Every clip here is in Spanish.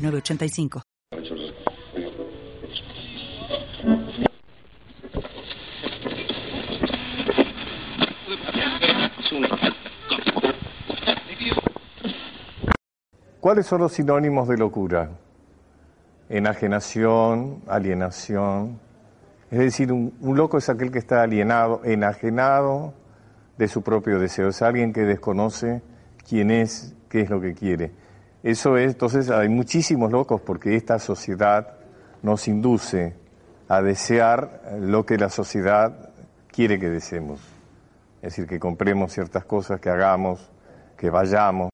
906985. ¿Cuáles son los sinónimos de locura? Enajenación, alienación. Es decir, un, un, loco es aquel que está alienado, enajenado de su propio deseo. Es alguien que desconoce quién es, qué es lo que quiere. Eso es, entonces hay muchísimos locos porque esta sociedad nos induce a desear lo que la sociedad quiere que deseemos. Es decir, que compremos ciertas cosas, que hagamos, que vayamos.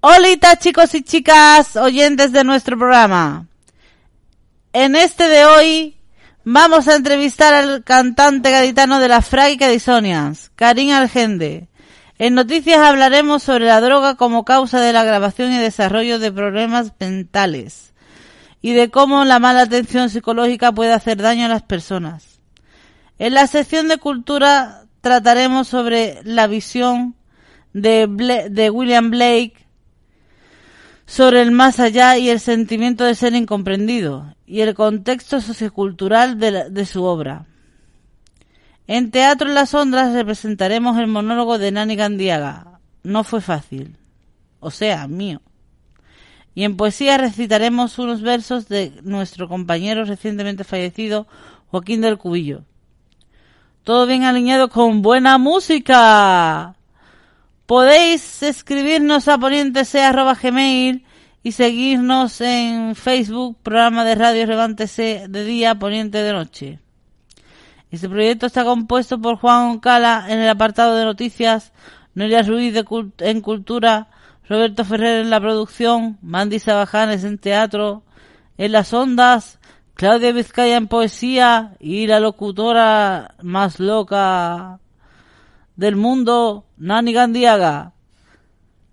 Hola chicos y chicas, oyentes de nuestro programa. En este de hoy vamos a entrevistar al cantante gaditano de la Frágica de Sonians, Karim Algende. En noticias hablaremos sobre la droga como causa de la grabación y desarrollo de problemas mentales y de cómo la mala atención psicológica puede hacer daño a las personas. En la sección de cultura trataremos sobre la visión de William Blake sobre el más allá y el sentimiento de ser incomprendido y el contexto sociocultural de, la, de su obra. En Teatro en las Ondas representaremos el monólogo de Nani Gandiaga. No fue fácil. O sea, mío. Y en poesía recitaremos unos versos de nuestro compañero recientemente fallecido, Joaquín del Cubillo. Todo bien alineado con buena música. Podéis escribirnos a ponientese.gmail y seguirnos en Facebook, programa de radio Levántese de día, Poniente de noche. Este proyecto está compuesto por Juan Oncala en el apartado de noticias, Noelia Ruiz de en cultura, Roberto Ferrer en la producción, Mandy Sabajanes en teatro, en las ondas, Claudia Vizcaya en poesía y la locutora más loca del mundo, Nani Gandiaga.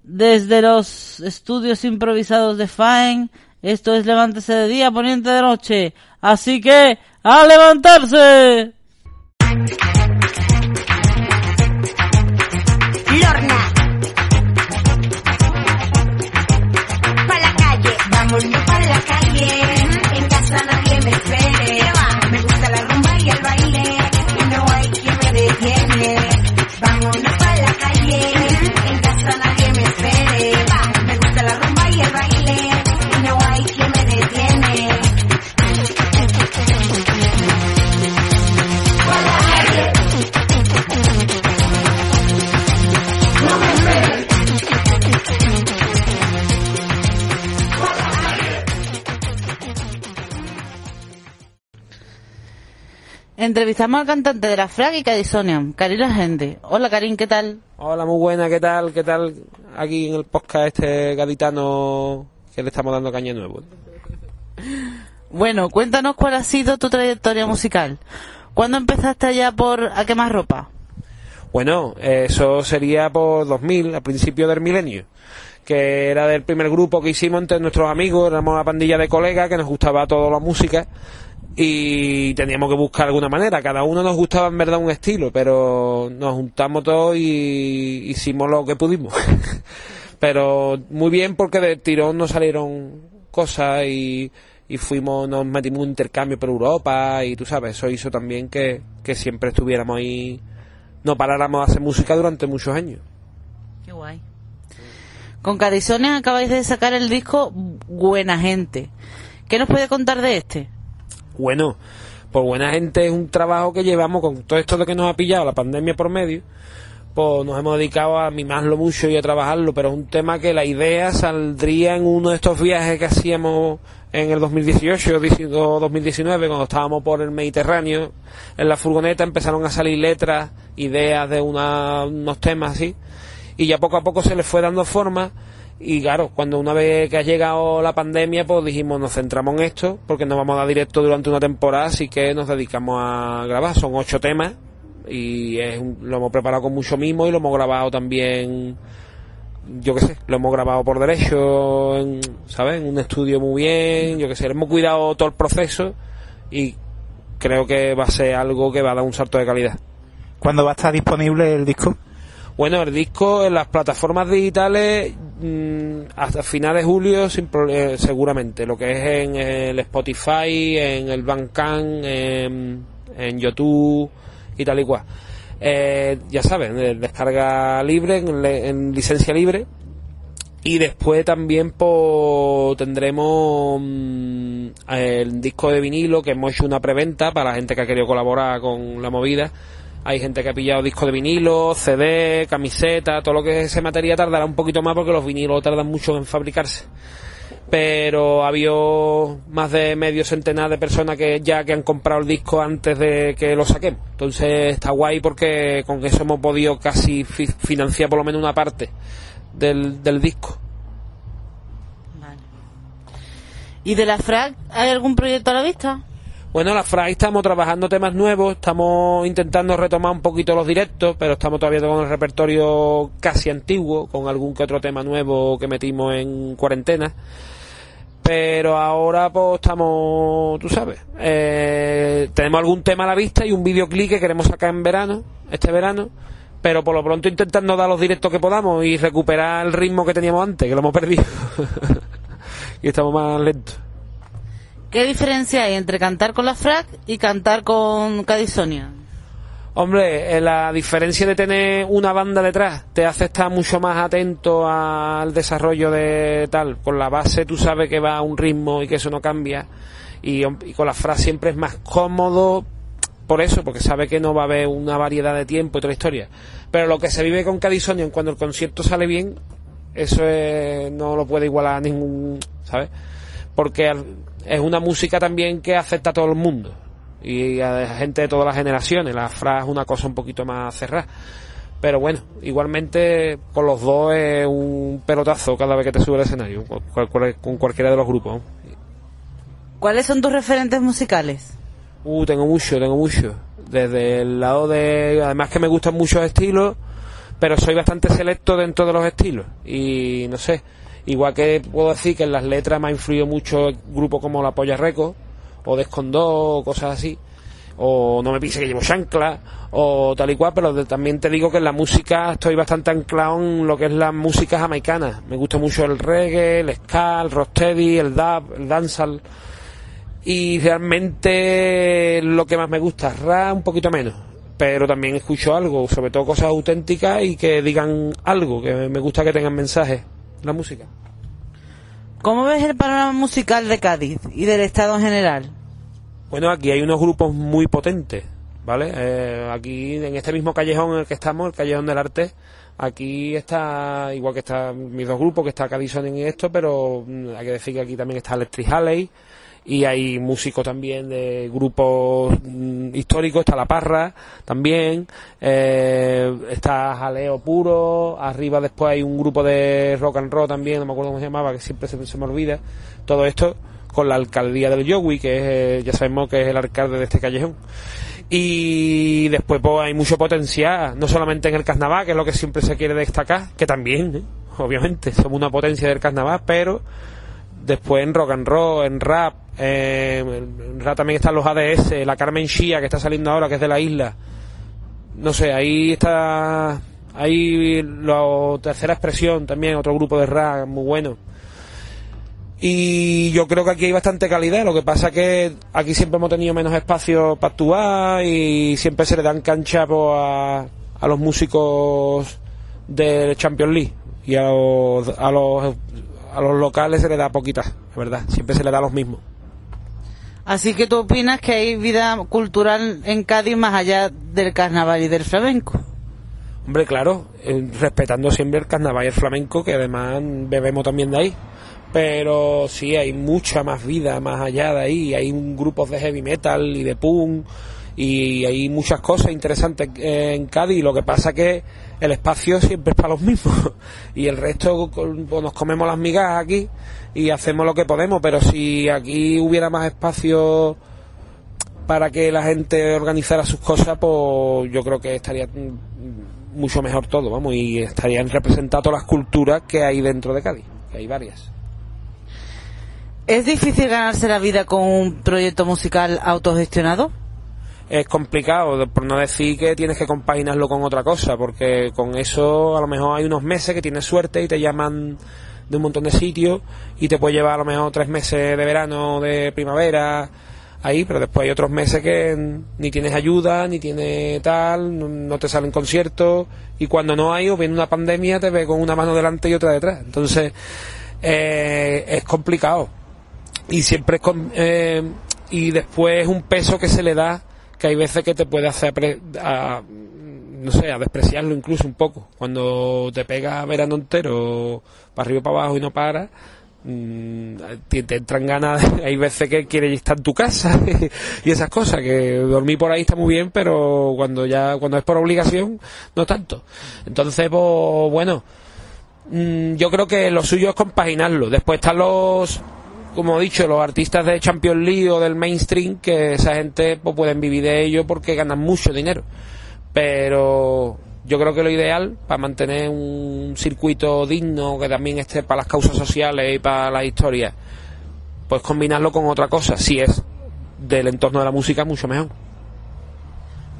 Desde los estudios improvisados de Faen, esto es Levántese de día, Poniente de noche. Así que, ¡a levantarse! Lorna. Pa' la calle, vámonos pa' la calle. En casa nadie me espere. Entrevistamos al cantante de la Frágica de Sonian, Karim la gente. Hola Karim, ¿qué tal? Hola, muy buena, ¿qué tal? ¿Qué tal aquí en el podcast este gaditano que le estamos dando caña nuevo? Bueno, cuéntanos cuál ha sido tu trayectoria musical. ¿Cuándo empezaste allá por a quemar ropa? Bueno, eso sería por 2000, a principio del milenio, que era del primer grupo que hicimos entre nuestros amigos, éramos una pandilla de colegas que nos gustaba toda la música y teníamos que buscar alguna manera, cada uno nos gustaba en verdad un estilo, pero nos juntamos todos y hicimos lo que pudimos. pero muy bien porque del tirón nos salieron cosas y, fuimos, nos metimos un intercambio por Europa y tú sabes, eso hizo también que, que siempre estuviéramos ahí, no paráramos a hacer música durante muchos años. Qué guay. Con Carizones acabáis de sacar el disco Buena Gente. ¿Qué nos puede contar de este? Bueno, pues buena gente es un trabajo que llevamos con todo esto de que nos ha pillado la pandemia por medio, pues nos hemos dedicado a mimarlo mucho y a trabajarlo, pero es un tema que la idea saldría en uno de estos viajes que hacíamos en el 2018 o 2019, cuando estábamos por el Mediterráneo, en la furgoneta empezaron a salir letras, ideas de una- unos temas así, y ya poco a poco se les fue dando forma, y claro, cuando una vez que ha llegado la pandemia, pues dijimos, nos centramos en esto, porque nos vamos a dar directo durante una temporada, así que nos dedicamos a grabar, son ocho temas, y es un- lo hemos preparado con mucho mimo y lo hemos grabado también yo qué sé, lo hemos grabado por derecho, en, ¿sabes? En un estudio muy bien, yo qué sé, hemos cuidado todo el proceso y creo que va a ser algo que va a dar un salto de calidad. ¿Cuándo va a estar disponible el disco? Bueno, el disco en las plataformas digitales hasta finales de julio eh, seguramente, lo que es en el Spotify, en el Bandcamp, en, en YouTube y tal y cual. Eh, ya saben, descarga libre, en licencia libre. Y después también pues, tendremos mm, el disco de vinilo que hemos hecho una preventa para la gente que ha querido colaborar con la movida. Hay gente que ha pillado disco de vinilo, CD, camiseta, todo lo que es ese material tardará un poquito más porque los vinilos tardan mucho en fabricarse. Pero ha habido más de medio centenar de personas que ya que han comprado el disco antes de que lo saquemos. Entonces está guay porque con eso hemos podido casi fi- financiar por lo menos una parte del, del disco. ¿Y de la FRAC hay algún proyecto a la vista? Bueno, la Fray estamos trabajando temas nuevos, estamos intentando retomar un poquito los directos, pero estamos todavía con el repertorio casi antiguo, con algún que otro tema nuevo que metimos en cuarentena. Pero ahora pues estamos, tú sabes, eh, tenemos algún tema a la vista y un videoclip que queremos sacar en verano, este verano, pero por lo pronto intentando dar los directos que podamos y recuperar el ritmo que teníamos antes, que lo hemos perdido. y estamos más lentos. ¿Qué diferencia hay entre cantar con la FRAC y cantar con Cadisonia? Hombre, eh, la diferencia de tener una banda detrás te hace estar mucho más atento al desarrollo de tal. Con la base tú sabes que va a un ritmo y que eso no cambia. Y, con la frase siempre es más cómodo por eso, porque sabe que no va a haber una variedad de tiempo y la historia. Pero lo que se vive con Cadisonian cuando el concierto sale bien, eso es- no lo puede igualar a ningún, ¿sabes? Porque al- es una música también que afecta a todo el mundo y a gente de todas las generaciones. La fra es una cosa un poquito más cerrada. Pero bueno, igualmente con los dos es un pelotazo cada vez que te sube al escenario, con, cual- con cualquiera de los grupos. ¿Cuáles son tus referentes musicales? Uh, tengo mucho, tengo mucho. Desde el lado de... Además que me gustan muchos estilos, pero soy bastante selecto dentro de los estilos. Y no sé, igual que puedo decir que en las letras me ha influido mucho grupos como La Polla Reco, o Descondó, o cosas así. O No me pise que llevo chancla, o tal y cual, pero también te digo que en la música estoy bastante anclado en lo que es la música jamaicana. Me gusta mucho el reggae, el ska, el rocksteady, el dub, el dancehall y realmente lo que más me gusta rap un poquito menos pero también escucho algo sobre todo cosas auténticas y que digan algo que me gusta que tengan mensajes la música ¿Cómo ves el panorama musical de Cádiz y del Estado en general? bueno aquí hay unos grupos muy potentes vale Eh, aquí en este mismo callejón en el que estamos el callejón del arte aquí está igual que están mis dos grupos que está Cadison en esto pero mm, hay que decir que aquí también está Electric Halley y hay músicos también de grupos mm, históricos, está La Parra también, eh, está Jaleo Puro, arriba después hay un grupo de rock and roll también, no me acuerdo cómo se llamaba, que siempre se, se me olvida, todo esto con la alcaldía del Yogui, que es, eh, ya sabemos que es el alcalde de este callejón. Y después pues, hay mucho potencial, no solamente en el carnaval, que es lo que siempre se quiere destacar, que también, ¿eh? obviamente, somos una potencia del carnaval, pero después en rock and roll, en rap, eh, también están los ADS, la Carmen Shia que está saliendo ahora, que es de la isla. No sé, ahí está, ahí la tercera expresión también, otro grupo de rap muy bueno. Y yo creo que aquí hay bastante calidad, lo que pasa que aquí siempre hemos tenido menos espacio para actuar y siempre se le dan cancha pues, a, a los músicos de Champions League y a los, a los a los locales se le da poquitas, es verdad, siempre se le da a los mismos. Así que tú opinas que hay vida cultural en Cádiz más allá del carnaval y del flamenco. Hombre, claro, eh, respetando siempre el carnaval y el flamenco, que además bebemos también de ahí. Pero sí, hay mucha más vida más allá de ahí. Hay grupos de heavy metal y de punk y hay muchas cosas interesantes en Cádiz. Lo que pasa que el espacio siempre es para los mismos y el resto pues, nos comemos las migas aquí y hacemos lo que podemos. Pero si aquí hubiera más espacio para que la gente organizara sus cosas, pues yo creo que estaría mucho mejor todo, vamos, y estarían representadas las culturas que hay dentro de Cádiz, que hay varias. ¿Es difícil ganarse la vida con un proyecto musical autogestionado? Es complicado, por no decir que tienes que compaginarlo con otra cosa, porque con eso a lo mejor hay unos meses que tienes suerte y te llaman de un montón de sitios y te puede llevar a lo mejor tres meses de verano, de primavera, ahí, pero después hay otros meses que ni tienes ayuda, ni tienes tal, no, no te salen conciertos y cuando no hay o viene una pandemia te ve con una mano delante y otra detrás. Entonces eh, es complicado y siempre es con- eh, y después es un peso que se le da que hay veces que te puede hacer a, no sé a despreciarlo incluso un poco cuando te pega verano entero para arriba y para abajo y no para mm, te, te entran ganas hay veces que quieres estar en tu casa y esas cosas que dormir por ahí está muy bien pero cuando ya cuando es por obligación no tanto entonces pues bueno Mm, yo creo que lo suyo es compaginarlo. Después están los, como he dicho, los artistas de Champions League o del mainstream, que esa gente pues, pueden vivir de ello porque ganan mucho dinero. Pero yo creo que lo ideal para mantener un circuito digno que también esté para las causas sociales y para la historia, pues combinarlo con otra cosa. Si es del entorno de la música, mucho mejor.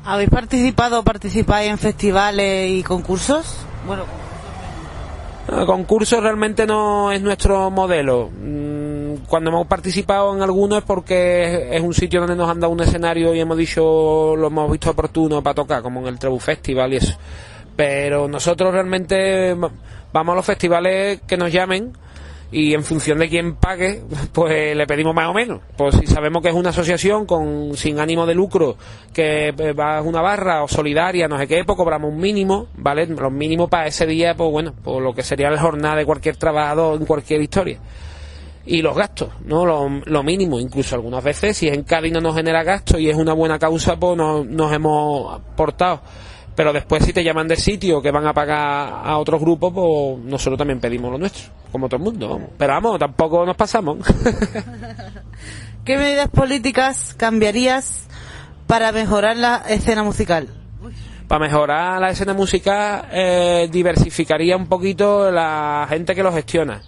¿Habéis participado o participáis en festivales y concursos? Bueno, El concurso realmente no es nuestro modelo. Cuando hemos participado en alguno es porque es un sitio donde nos han dado un escenario y hemos dicho, lo hemos visto oportuno para tocar, como en el Trebu Festival y eso. Pero nosotros realmente va- vamos a los festivales que nos llamen y en función de quién pague, pues le pedimos más o menos. Pues si sabemos que es una asociación con sin ánimo de lucro, que eh, va a una barra o solidaria, no sé qué, pues cobramos un mínimo, ¿vale? Los mínimos para ese día, pues bueno, pues lo que sería la jornada de cualquier trabajador en cualquier historia. Y los gastos, ¿no? Lo, lo mínimo, incluso algunas veces, si en Cádiz no nos genera gastos y es una buena causa, pues no- nos hemos portado. Pero después si te llaman de sitio que van a pagar a otros grupos, pues nosotros también pedimos lo nuestro, como todo el mundo. vamos. Pero vamos, tampoco nos pasamos. ¿qué medidas políticas cambiarías para mejorar la escena musical? Para mejorar la escena musical, eh, diversificaría un poquito la gente que lo gestiona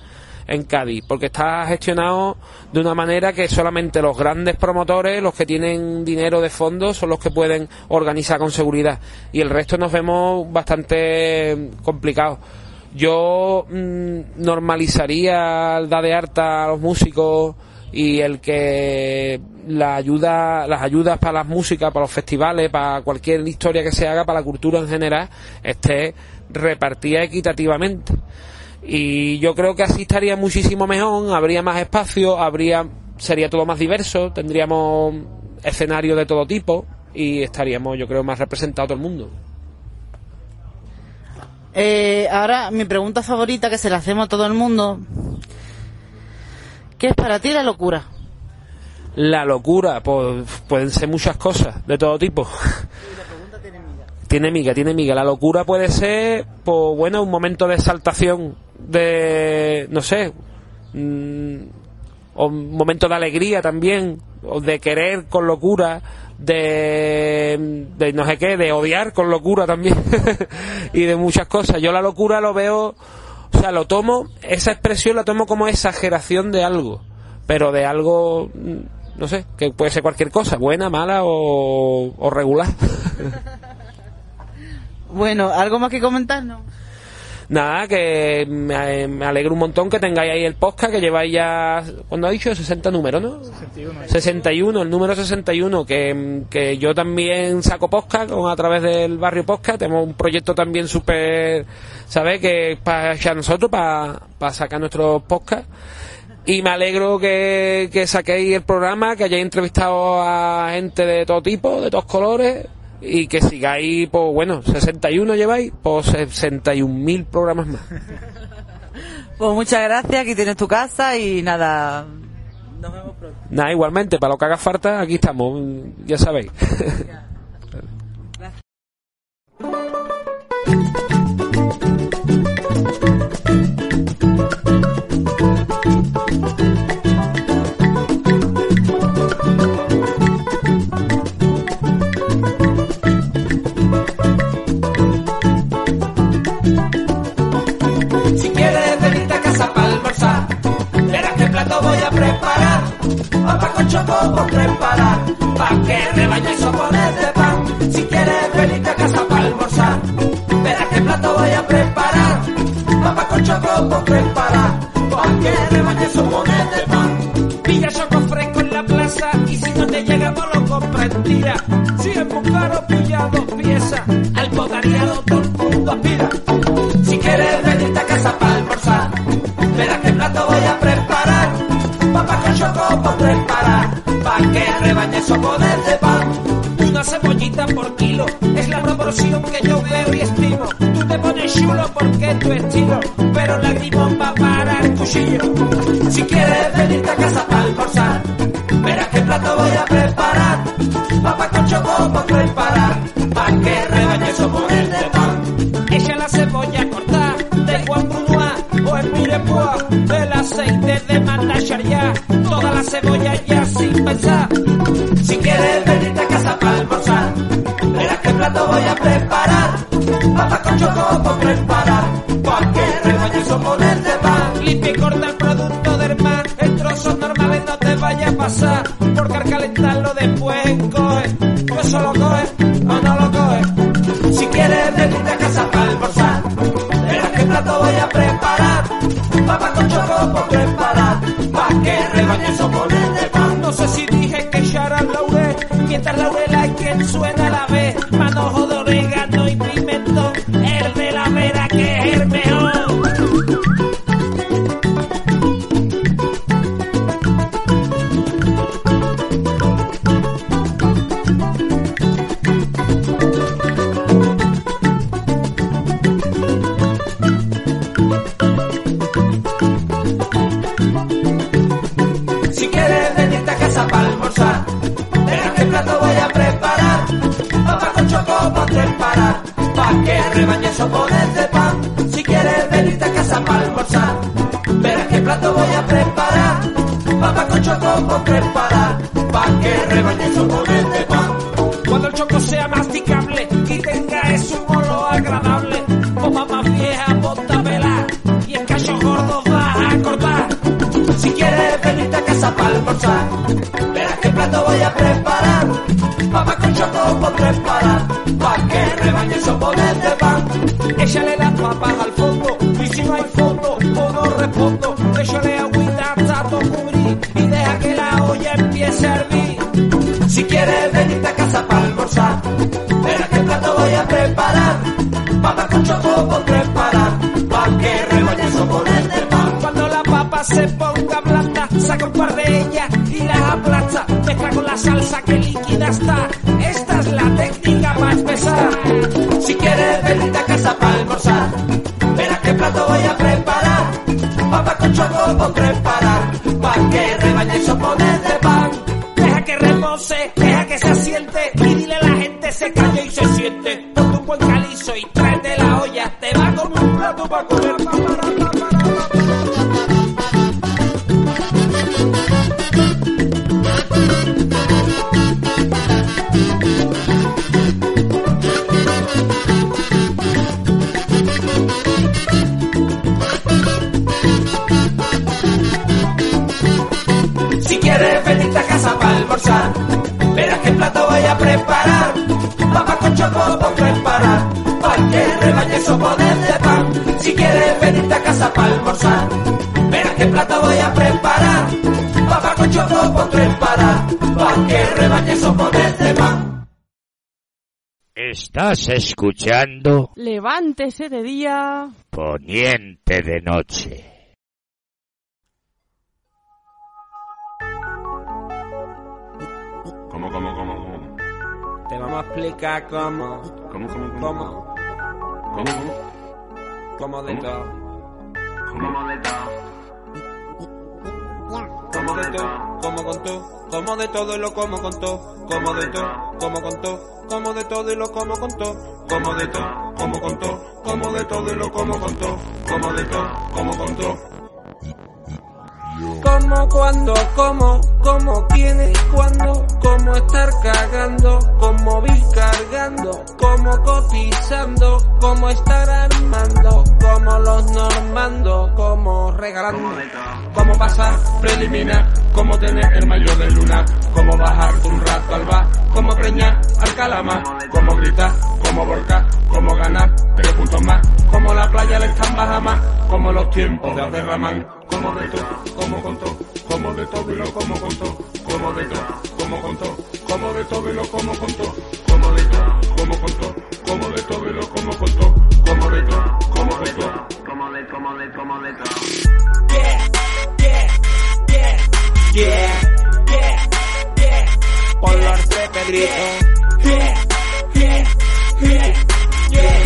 en Cádiz, porque está gestionado de una manera que solamente los grandes promotores, los que tienen dinero de fondo, son los que pueden organizar con seguridad. Y el resto nos vemos bastante complicados. Yo mm, normalizaría el dar de harta a los músicos y el que la ayuda, las ayudas para las músicas, para los festivales, para cualquier historia que se haga, para la cultura en general, esté repartida equitativamente. Y yo creo que así estaría muchísimo mejor, habría más espacio, habría, sería todo más diverso, tendríamos escenarios de todo tipo y estaríamos, yo creo, más representado todo el mundo. Eh, ahora, mi pregunta favorita, que se la hacemos a todo el mundo. ¿Qué es para ti la locura? La locura, pues pueden ser muchas cosas, de todo tipo. Tiene miga, tiene miga. La locura puede ser, pues bueno, un momento de exaltación, de, no sé, mm, o un momento de alegría también, o de querer con locura, de, de no sé qué, de odiar con locura también, y de muchas cosas. Yo la locura lo veo, o sea, lo tomo, esa expresión la tomo como exageración de algo, pero de algo, mm, no sé, que puede ser cualquier cosa, buena, mala o, o regular. Bueno, ¿algo más que comentar? No. Nada, que me, me alegro un montón que tengáis ahí el podcast, que lleváis ya, cuando ha dicho? 60 números, ¿no? 61. 61, el número 61, que, que yo también saco podcast con- a través del barrio podcast, tenemos un proyecto también súper, ¿sabes? Que para nosotros, para, para sacar nuestros podcasts. Y me alegro que, que saquéis el programa, que hayáis entrevistado a gente de todo tipo, de todos colores, y que sigáis, pues bueno, 61 lleváis, pues 61.000 programas más. Pues muchas gracias, aquí tienes tu casa y nada. Nada, igualmente, para lo que haga falta, aquí estamos, ya sabéis. Papa con choco preparar, pa' que rebañes sopones de pan. Si quieres venirte a casa para almorzar, verás qué plato voy a preparar. Papa con choco preparar, pa' que rebañes sopones de pan. Pilla choco fresco en la plaza y si no te llega no lo comprendía. Si es muy caro pilla dos piezas, al bocariado todo el mundo aspira. Pa' que rebañes sopones de pan. Una cebollita por kilo, es la proporción que yo veo y estimo. Tú te pones chulo porque es tu estilo, pero lagrimón va para el cuchillo. Si quieres venirte a casa Choco por preparar, pa' que rebañes sopones de pan. Limpia y corta el producto del mar, en trozos normales no te vaya a pasar, porque al calentarlo después coge, pues solo coge o no lo coge. Si quieres venirte a casa para almorzar, verás qué plato voy a preparar. Papa con choco por preparar, pa' que rebañes sopones de preparar. Papa con choco preparar, pa' que rebañes sopones de pan. Estás escuchando Levántese de día. Poniente de Noche. ¿Cómo, cómo, cómo, cómo? Tema Vamos a explicar cómo. ¿Cómo, cómo, cómo? ¿Cómo? ¿Cómo? Como de ¿Cómo? todo. ¿Cómo? de todo. Como de todo, como con todo, como de todo y lo como con todo, como de todo, como con todo, como de todo y lo como con todo, como de todo, como con todo, como de todo y lo como con todo, como de todo, como con todo. Como, cuando, como, como, quién y cuándo, como estar cagando, como vi cargando, como cotizando, como estar armando, como los normando, como regalando, como pasar preliminar, como tener el mayor de luna, como bajar un rato al bar, como preñar al calamar, como gritar, como volcar, como ganar tres puntos más, como la playa le están Bahamas, como los tiempos de Abderramán, como de todo, como con todo, como de todo y lo como con todo, como de todo, como con todo, como de todo y lo como con todo, como de todo, como con todo, como de todo y lo como con todo, como de todo, como de todo, como de, como de, como de todo. Yeah, yeah, yeah, yeah, yeah, yeah. Por los Pedrito. Yeah, yeah, yeah, yeah, yeah,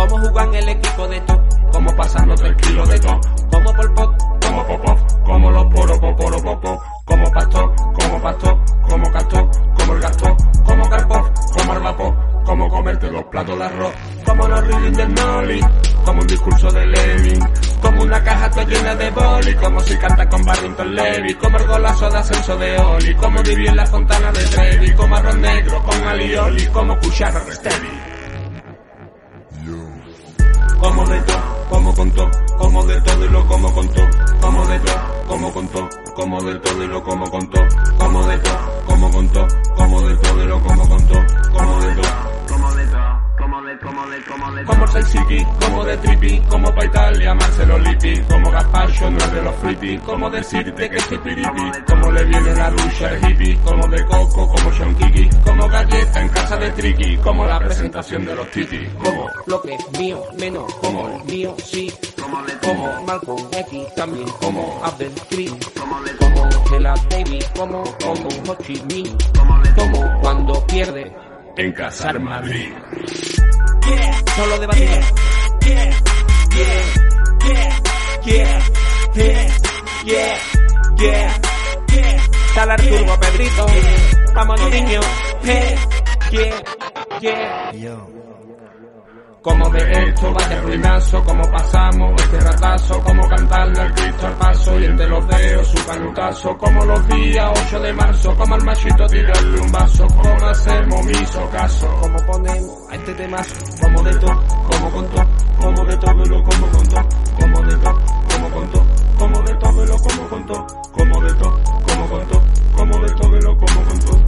Cómo jugan el equipo de todo, cómo pasan los tres kilos de todo, como por pot, como popó, como los poros, poporo, popó, como pastor, como pastor, como castor, como el gasto, como carpo, como el vapor, como comerte dos platos de arroz, como los reading del Noli, como un discurso de Lenin, como una caja toda llena de boli, como si canta con Barrington Levy, como el golazo de ascenso de Oli, como vivir en la fontana de Trevi, como arroz negro con alioli, como cuchara Resteri. Como de todo, como con todo, como de todo y lo como con todo, como de todo, como con todo, como de todo y lo como con todo, como de todo, como con todo, como de todo y lo como con todo, como de todo, como de todo, como de, como de, Tripi, como pa' Italia, Marcelo Lippi, como Gaspacho, no es de los fritti, como decirte que soy piripi, como le viene la ducha al hippie, como de Coco, como Sean Kiki, como galleta en casa de Triki, como la presentación de los titi, como lo que es mío, menos, como el mío, sí, como Malcolm X, también como Abdel Krim, como Angela Davis, como, como Ho Chi Minh, como cuando pierde en Casar Madrid. Solo debatir. Yeah, yeah, yeah, yeah, yeah, yeah, yeah, yeah. Dale al turbo, Pedrito. Vámonos, niño. Yeah, yeah, yeah. Como de esto vaya ruinazo, como pasamos este ratazo, como cantarle al Cristo al paso y entre los dedos su canutazo, como los días 8 de marzo, como al machito tirarle un vaso, como hacemos miso caso, como ponemos a este temazo, como de todo, como con todo, como de todo y lo como con todo, como de todo, como con todo, como de todo y lo como con todo, como de todo, como con todo, como de todo y lo como con todo,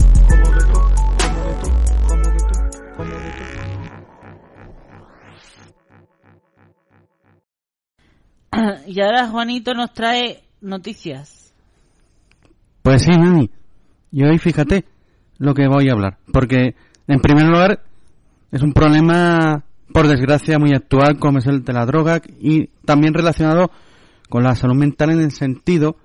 Y ahora Juanito nos trae noticias. Pues sí, Nani. Y hoy fíjate lo que voy a hablar. Porque, en primer lugar, es un problema, por desgracia, muy actual, como es el de la droga, y también relacionado con la salud mental en el sentido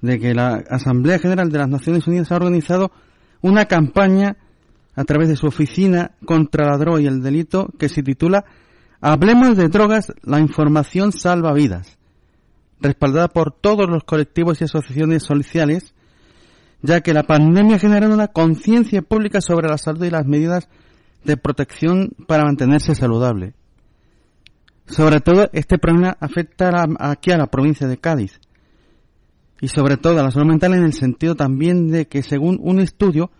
de que la Asamblea General de las Naciones Unidas ha organizado una campaña a través de su oficina contra la droga y el delito que se titula Hablemos de drogas, la información salva vidas, respaldada por todos los colectivos y asociaciones sociales, ya que la pandemia ha generado una conciencia pública sobre la salud y las medidas de protección para mantenerse saludable. Sobre todo, este problema afecta aquí a la provincia de Cádiz. Y sobre todo a la salud mental en el sentido también de que, según un estudio,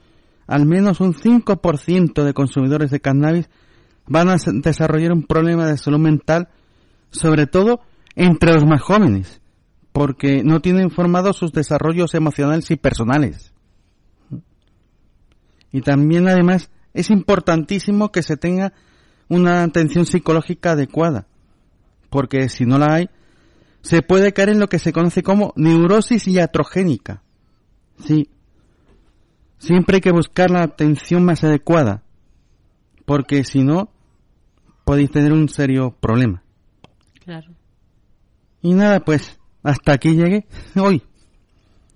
al menos un 5% de consumidores de cannabis van a desarrollar un problema de salud mental, sobre todo entre los más jóvenes, porque no tienen formados sus desarrollos emocionales y personales. Y también, además, es importantísimo que se tenga una atención psicológica adecuada, porque si no la hay, se puede caer en lo que se conoce como neurosis iatrogénica. Sí. Siempre hay que buscar la atención más adecuada, porque si no, podéis tener un serio problema. Claro. Y nada, pues, hasta aquí llegué hoy.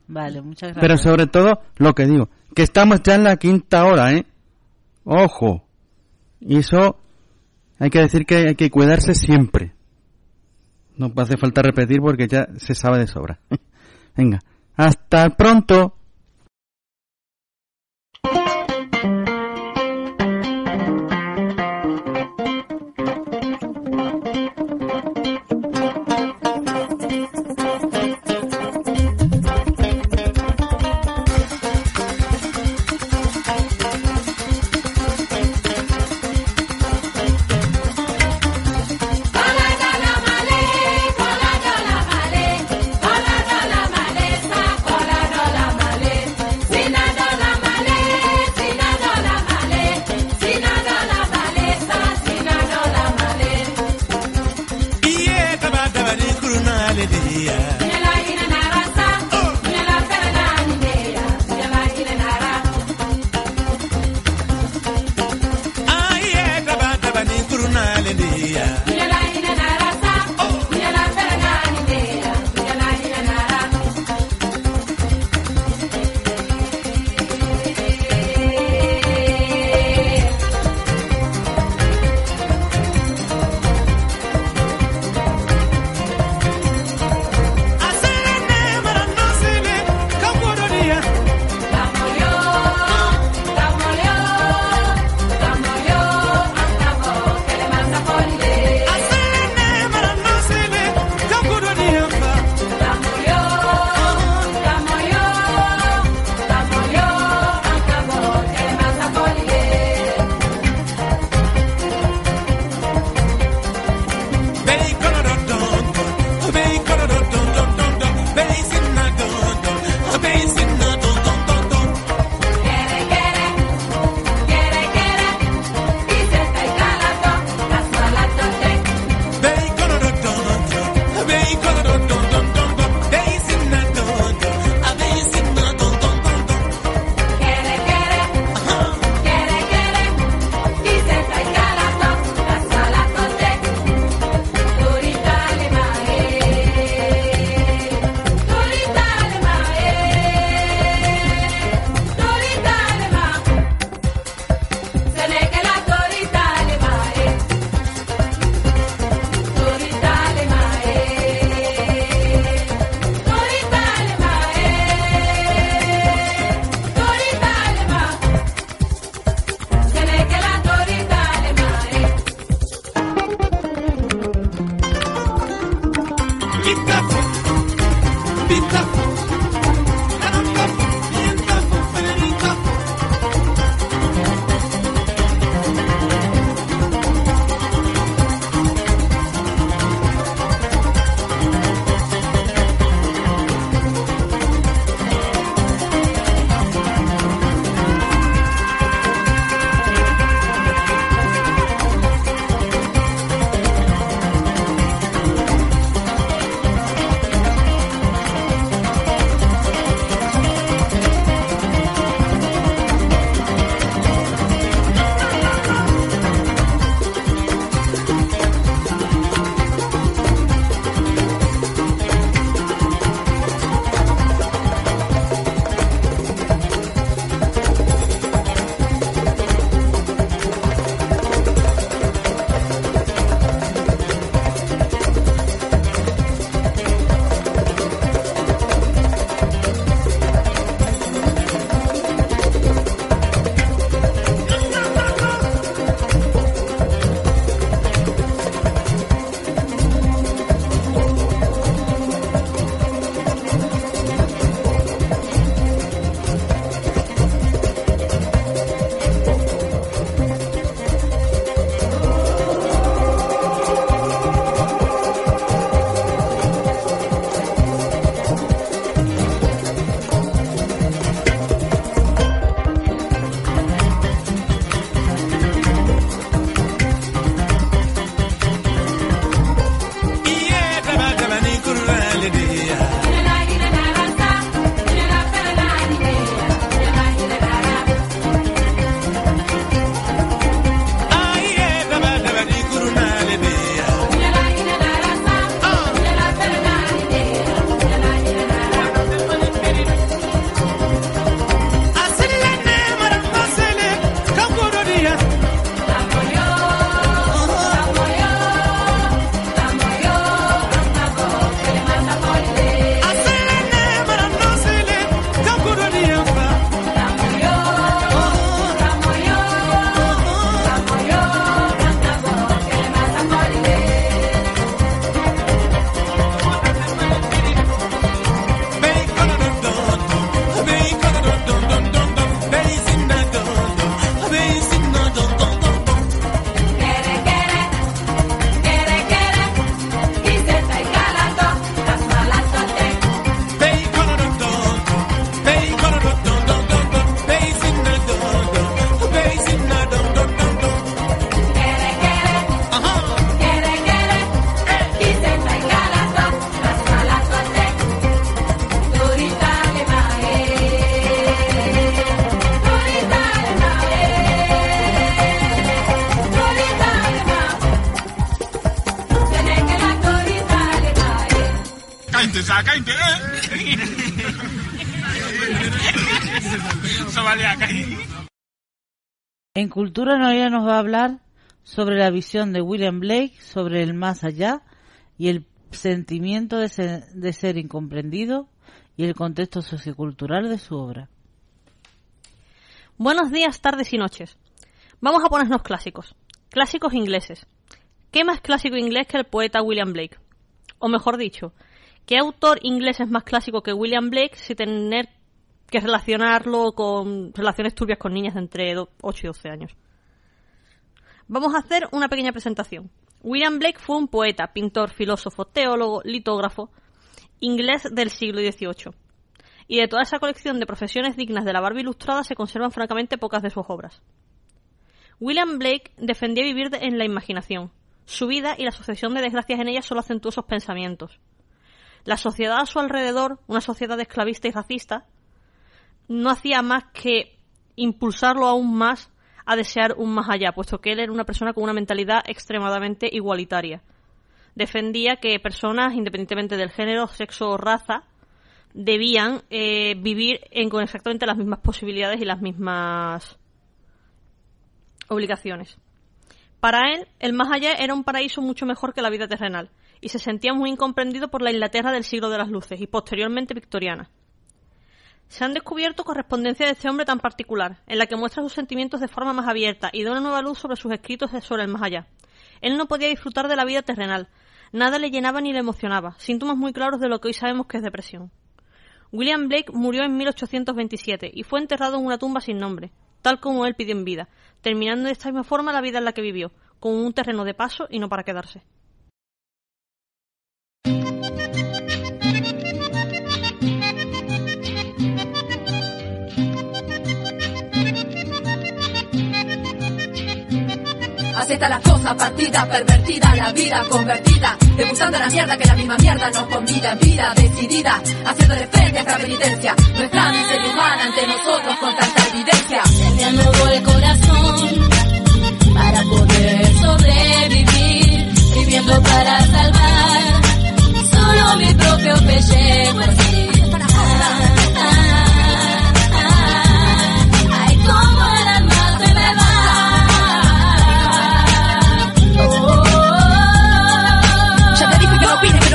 Vale, muchas gracias. Pero sobre todo, lo que digo, que estamos ya en la quinta hora, ¿eh? Ojo. Y eso hay que decir que hay que cuidarse siempre. No hace falta repetir porque ya se sabe de sobra. Venga, hasta pronto. Noria nos va a hablar sobre la visión de William Blake sobre el más allá y el sentimiento de ser, de ser incomprendido y el contexto sociocultural de su obra. Buenos días, tardes y noches. Vamos a ponernos clásicos. Clásicos ingleses. ¿Qué más clásico inglés que el poeta William Blake? O mejor dicho, ¿qué autor inglés es más clásico que William Blake sin tener que relacionarlo con relaciones turbias con niñas de entre 8 y 12 años? Vamos a hacer una pequeña presentación. William Blake fue un poeta, pintor, filósofo, teólogo, litógrafo inglés del siglo XVIII. Y de toda esa colección de profesiones dignas de la barba ilustrada se conservan francamente pocas de sus obras. William Blake defendía vivir en la imaginación. Su vida y la sucesión de desgracias en ella solo acentuó esos pensamientos. La sociedad a su alrededor, una sociedad esclavista y racista, no hacía más que impulsarlo aún más a desear un más allá, puesto que él era una persona con una mentalidad extremadamente igualitaria. Defendía que personas, independientemente del género, sexo o raza, debían eh, vivir en, con exactamente las mismas posibilidades y las mismas obligaciones. Para él, el más allá era un paraíso mucho mejor que la vida terrenal, y se sentía muy incomprendido por la Inglaterra del siglo de las luces y posteriormente victoriana. Se han descubierto correspondencias de este hombre tan particular, en la que muestra sus sentimientos de forma más abierta y da una nueva luz sobre sus escritos sobre el más allá. Él no podía disfrutar de la vida terrenal, nada le llenaba ni le emocionaba, síntomas muy claros de lo que hoy sabemos que es depresión. William Blake murió en 1827 y fue enterrado en una tumba sin nombre, tal como él pidió en vida, terminando de esta misma forma la vida en la que vivió, con un terreno de paso y no para quedarse. Así está la cosa, partida, pervertida, la vida convertida, degustando la mierda que la misma mierda nos convida en vida decidida, haciéndole frente a esta penitencia, nuestra miseria humana ante nosotros con tanta evidencia. Anudó el corazón para poder sobrevivir, viviendo para salvar solo mi propio pellejo. así. Ah, ah,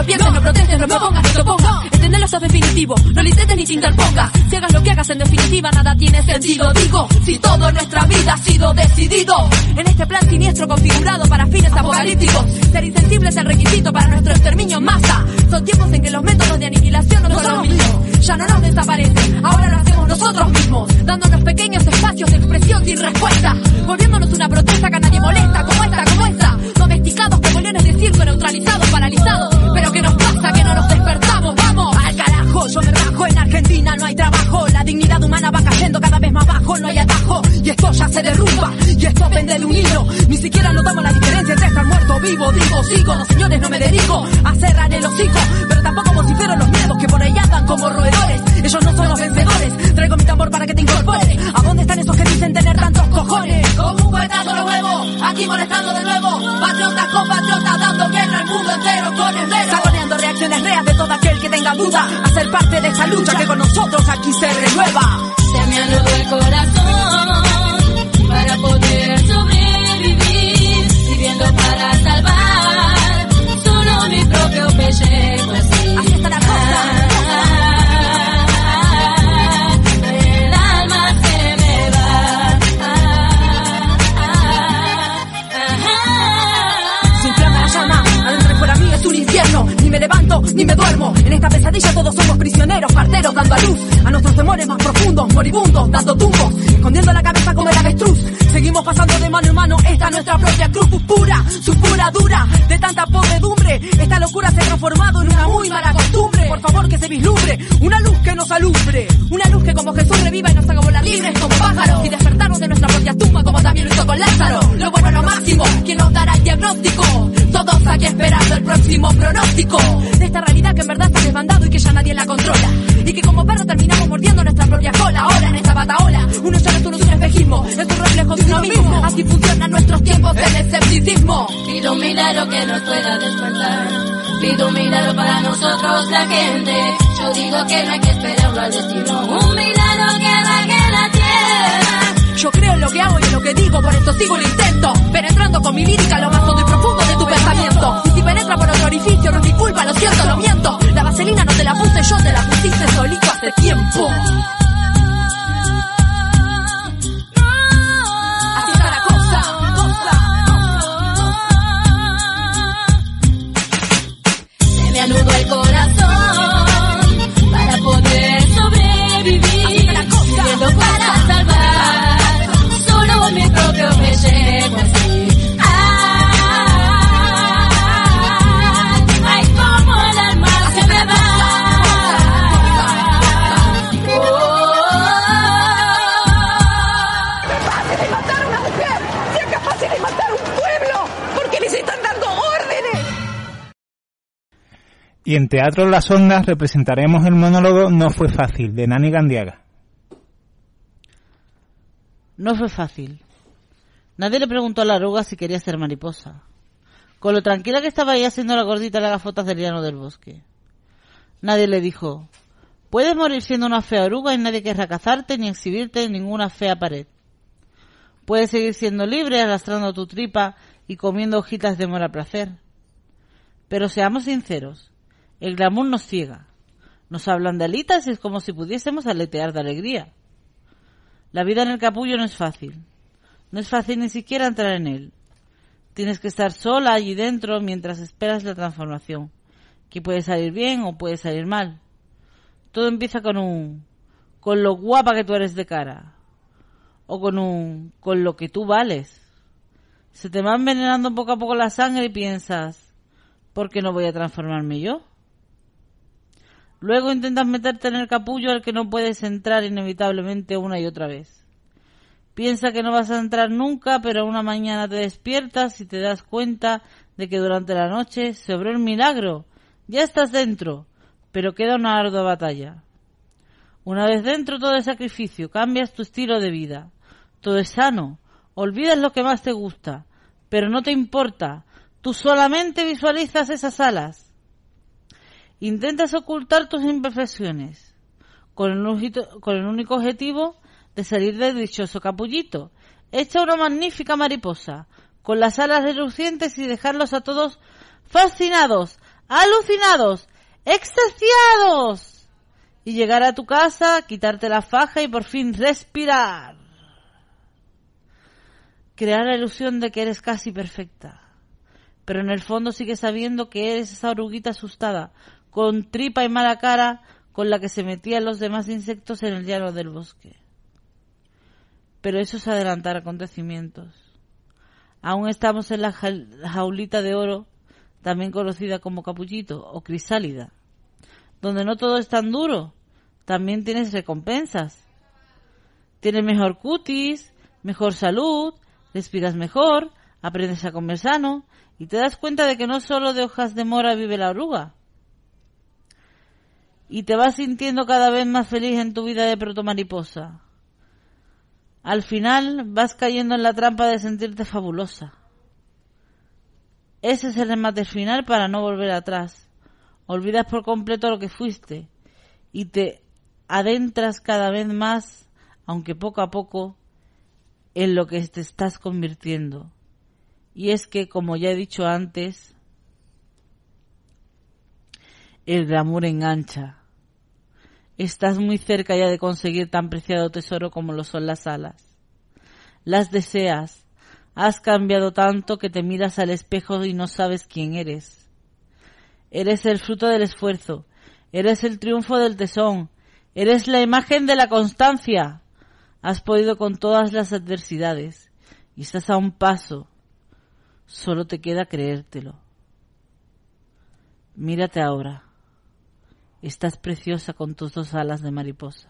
pienses, no protestes, no propongas, no te opongas. Entendelo eso es definitivo, no lo intentes ni te interpongas. Si hagas lo que hagas en definitiva, nada tiene sentido. Digo, si todo en nuestra vida ha sido decidido. En este plan siniestro configurado para fines apocalípticos. Ser insensible es el requisito para nuestro exterminio en masa. Son tiempos en que los métodos de aniquilación no, son los mismos. Ya no nos desaparecen, ahora lo hacemos nosotros mismos. Dándonos pequeños espacios de expresión sin respuesta. Volviéndonos una protesta que a nadie molesta, como esta, como esta. Domesticados como leones de circo, neutralizados, paralizados. Pero ¿qué nos pasa? Que no nos despertamos, vamos al carajo. Yo me rajo, en Argentina no hay trabajo. La dignidad humana va cayendo cada vez más bajo, no hay atajo. Y esto ya se derrumba, y esto pende de un hilo. Ni siquiera notamos la diferencia entre estar muerto vivo. Digo, sigo, los señores no me dedico a cerrar el hocico. Pero tampoco vocifero los miedos que por ahí andan como roedores. Ellos no son los vencedores. Traigo mi tambor para que te incorpores. ¿A dónde están esos que dicen tener tantos cojones? Como un cohetazo lo huevo, aquí molestando de nuevo. Patriotas con patriotas dando guerra al mundo entero con el dedo. Reas de todo aquel que tenga duda. A ser parte de esta lucha que con nosotros aquí se renueva. Se me anudó el corazón levanto, esta pesadilla todos somos prisioneros, parteros dando a luz a nuestros temores más profundos, moribundos, dando tumbos, escondiendo la cabeza como el avestruz. Seguimos pasando de mano en mano esta nuestra propia cruz pura, su pura dura, de tanta podredumbre. Esta locura se ha transformado en una muy mala costumbre. Por favor que se vislumbre, una luz que nos alumbre, una luz que como Jesús reviva y nos haga volar libres como pájaros y despertarnos de nuestra propia tumba como también lo hizo con Lázaro. Lo bueno, lo máximo, quien nos dará el diagnóstico. Todos aquí esperando el próximo pronóstico de esta realidad que en verdad está desbandado y que ya nadie la controla. Y que como perro terminamos mordiendo nuestra propia cola. Ahora en esta bataola, uno ya no es un espejismo, es un reflejo de uno mismo. Así funcionan nuestros tiempos del escepticismo. Pido un milagro que nos pueda despertar. Pido un milagro para nosotros la gente. Yo digo que no hay que esperarlo al destino. Un milagro que arranque la tierra. Yo creo en lo que hago y en lo que digo, por esto sigo el intento. Penetrando con mi lírica lo más hondo y profundo de tu pensamiento. Penetra por otro orificio, no es mi culpa, lo siento, lo miento. La vaselina no te la puse yo, te la pusiste solito hace tiempo. En Teatro Las Ondas representaremos el monólogo No fue fácil, de Nani Gandiaga. No fue fácil. Nadie le preguntó a la oruga si quería ser mariposa. Con lo tranquila que estaba ella haciendo la gordita las gafotas del llano del bosque. Nadie le dijo, puedes morir siendo una fea oruga y nadie querrá cazarte ni exhibirte en ninguna fea pared. Puedes seguir siendo libre arrastrando tu tripa y comiendo hojitas de mora placer. Pero seamos sinceros, el glamour nos ciega. Nos hablan de alitas y es como si pudiésemos aletear de alegría. La vida en el capullo no es fácil. No es fácil ni siquiera entrar en él. Tienes que estar sola allí dentro mientras esperas la transformación, que puede salir bien o puede salir mal. Todo empieza con un con lo guapa que tú eres de cara o con un con lo que tú vales. Se te va envenenando poco a poco la sangre y piensas, ¿por qué no voy a transformarme yo? Luego intentas meterte en el capullo al que no puedes entrar inevitablemente una y otra vez. Piensa que no vas a entrar nunca, pero una mañana te despiertas y te das cuenta de que durante la noche se obró el milagro. Ya estás dentro, pero queda una ardua batalla. Una vez dentro todo es sacrificio, cambias tu estilo de vida. Todo es sano, olvidas lo que más te gusta, pero no te importa. Tú solamente visualizas esas alas. Intentas ocultar tus imperfecciones con el, con el único objetivo de salir del dichoso capullito. Echa una magnífica mariposa con las alas relucientes y dejarlos a todos fascinados, alucinados, extasiados. Y llegar a tu casa, quitarte la faja y por fin respirar. Crear la ilusión de que eres casi perfecta. Pero en el fondo sigues sabiendo que eres esa oruguita asustada, con tripa y mala cara, con la que se metían los demás insectos en el llano del bosque. Pero eso es adelantar acontecimientos. Aún estamos en la jaul- jaulita de oro, también conocida como capullito o crisálida, donde no todo es tan duro, también tienes recompensas. Tienes mejor cutis, mejor salud, respiras mejor, aprendes a comer sano y te das cuenta de que no solo de hojas de mora vive la oruga. Y te vas sintiendo cada vez más feliz en tu vida de protomariposa. Al final vas cayendo en la trampa de sentirte fabulosa. Ese es el remate final para no volver atrás. Olvidas por completo lo que fuiste y te adentras cada vez más, aunque poco a poco, en lo que te estás convirtiendo. Y es que, como ya he dicho antes, el glamour engancha. Estás muy cerca ya de conseguir tan preciado tesoro como lo son las alas. Las deseas. Has cambiado tanto que te miras al espejo y no sabes quién eres. Eres el fruto del esfuerzo. Eres el triunfo del tesón. Eres la imagen de la constancia. Has podido con todas las adversidades. Y estás a un paso. Solo te queda creértelo. Mírate ahora. Estás preciosa con tus dos alas de mariposa.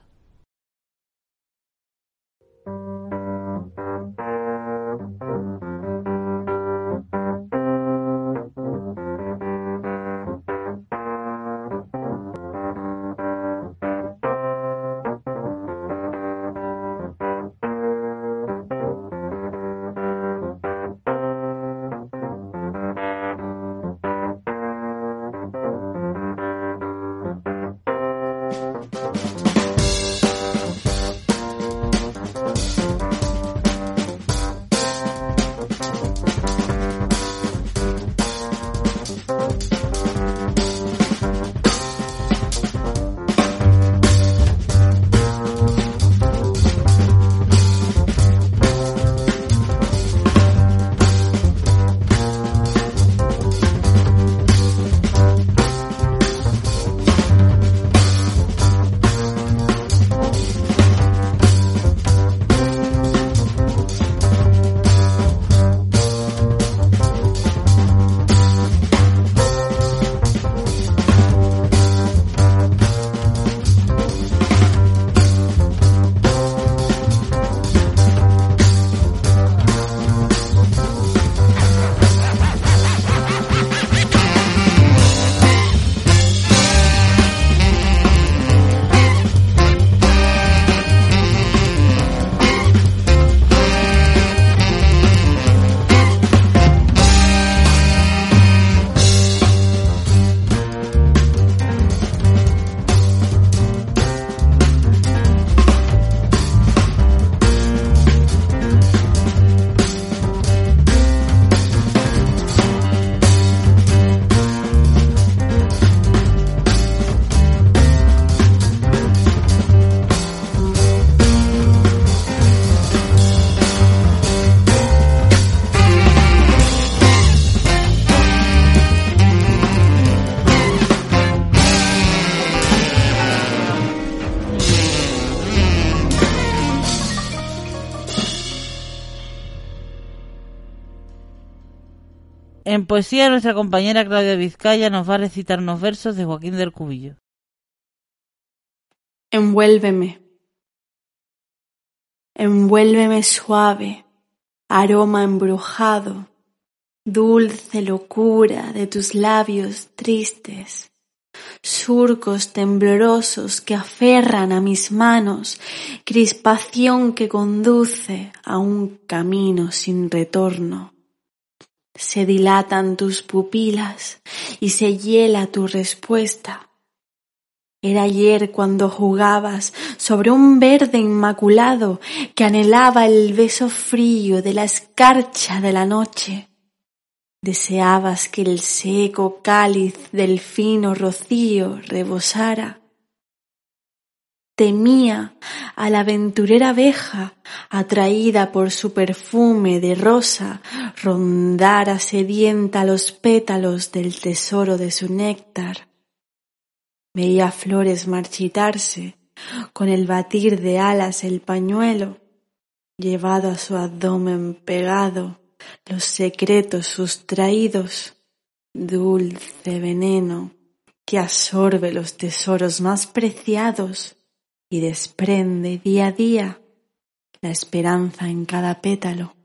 En poesía, nuestra compañera Claudia Vizcaya nos va a recitar unos versos de Joaquín del Cubillo. Envuélveme. Envuélveme suave, aroma embrujado, dulce locura de tus labios tristes, surcos temblorosos que aferran a mis manos, crispación que conduce a un camino sin retorno. Se dilatan tus pupilas y se hiela tu respuesta. Era ayer cuando jugabas sobre un verde inmaculado que anhelaba el beso frío de la escarcha de la noche. Deseabas que el seco cáliz del fino rocío rebosara. Temía a la aventurera abeja, atraída por su perfume de rosa, rondara sedienta los pétalos del tesoro de su néctar. Veía flores marchitarse, con el batir de alas el pañuelo, llevado a su abdomen pegado, los secretos sustraídos, dulce veneno que absorbe los tesoros más preciados y desprende día a día la esperanza en cada pétalo.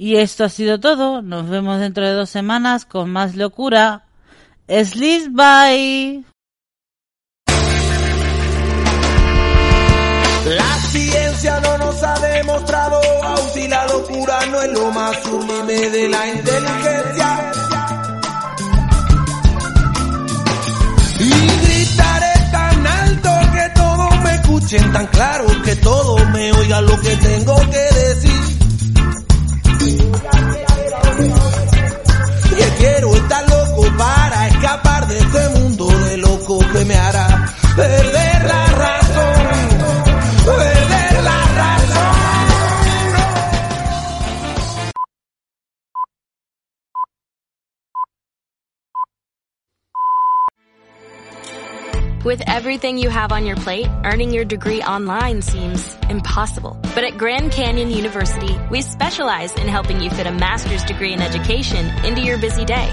Y esto ha sido todo. Nos vemos dentro de dos semanas con más locura. Sleep bye. La ciencia no nos ha demostrado aún si la locura no es lo más sublime de la inteligencia. Y gritaré tan alto que todos me escuchen tan claro que todos me oigan lo que tengo que decir. De este mundo de loco que me hará perder la razón. Perder la razón. With everything you have on your plate, earning your degree online seems impossible. But at Grand Canyon University, we specialize in helping you fit a master's degree in education into your busy day.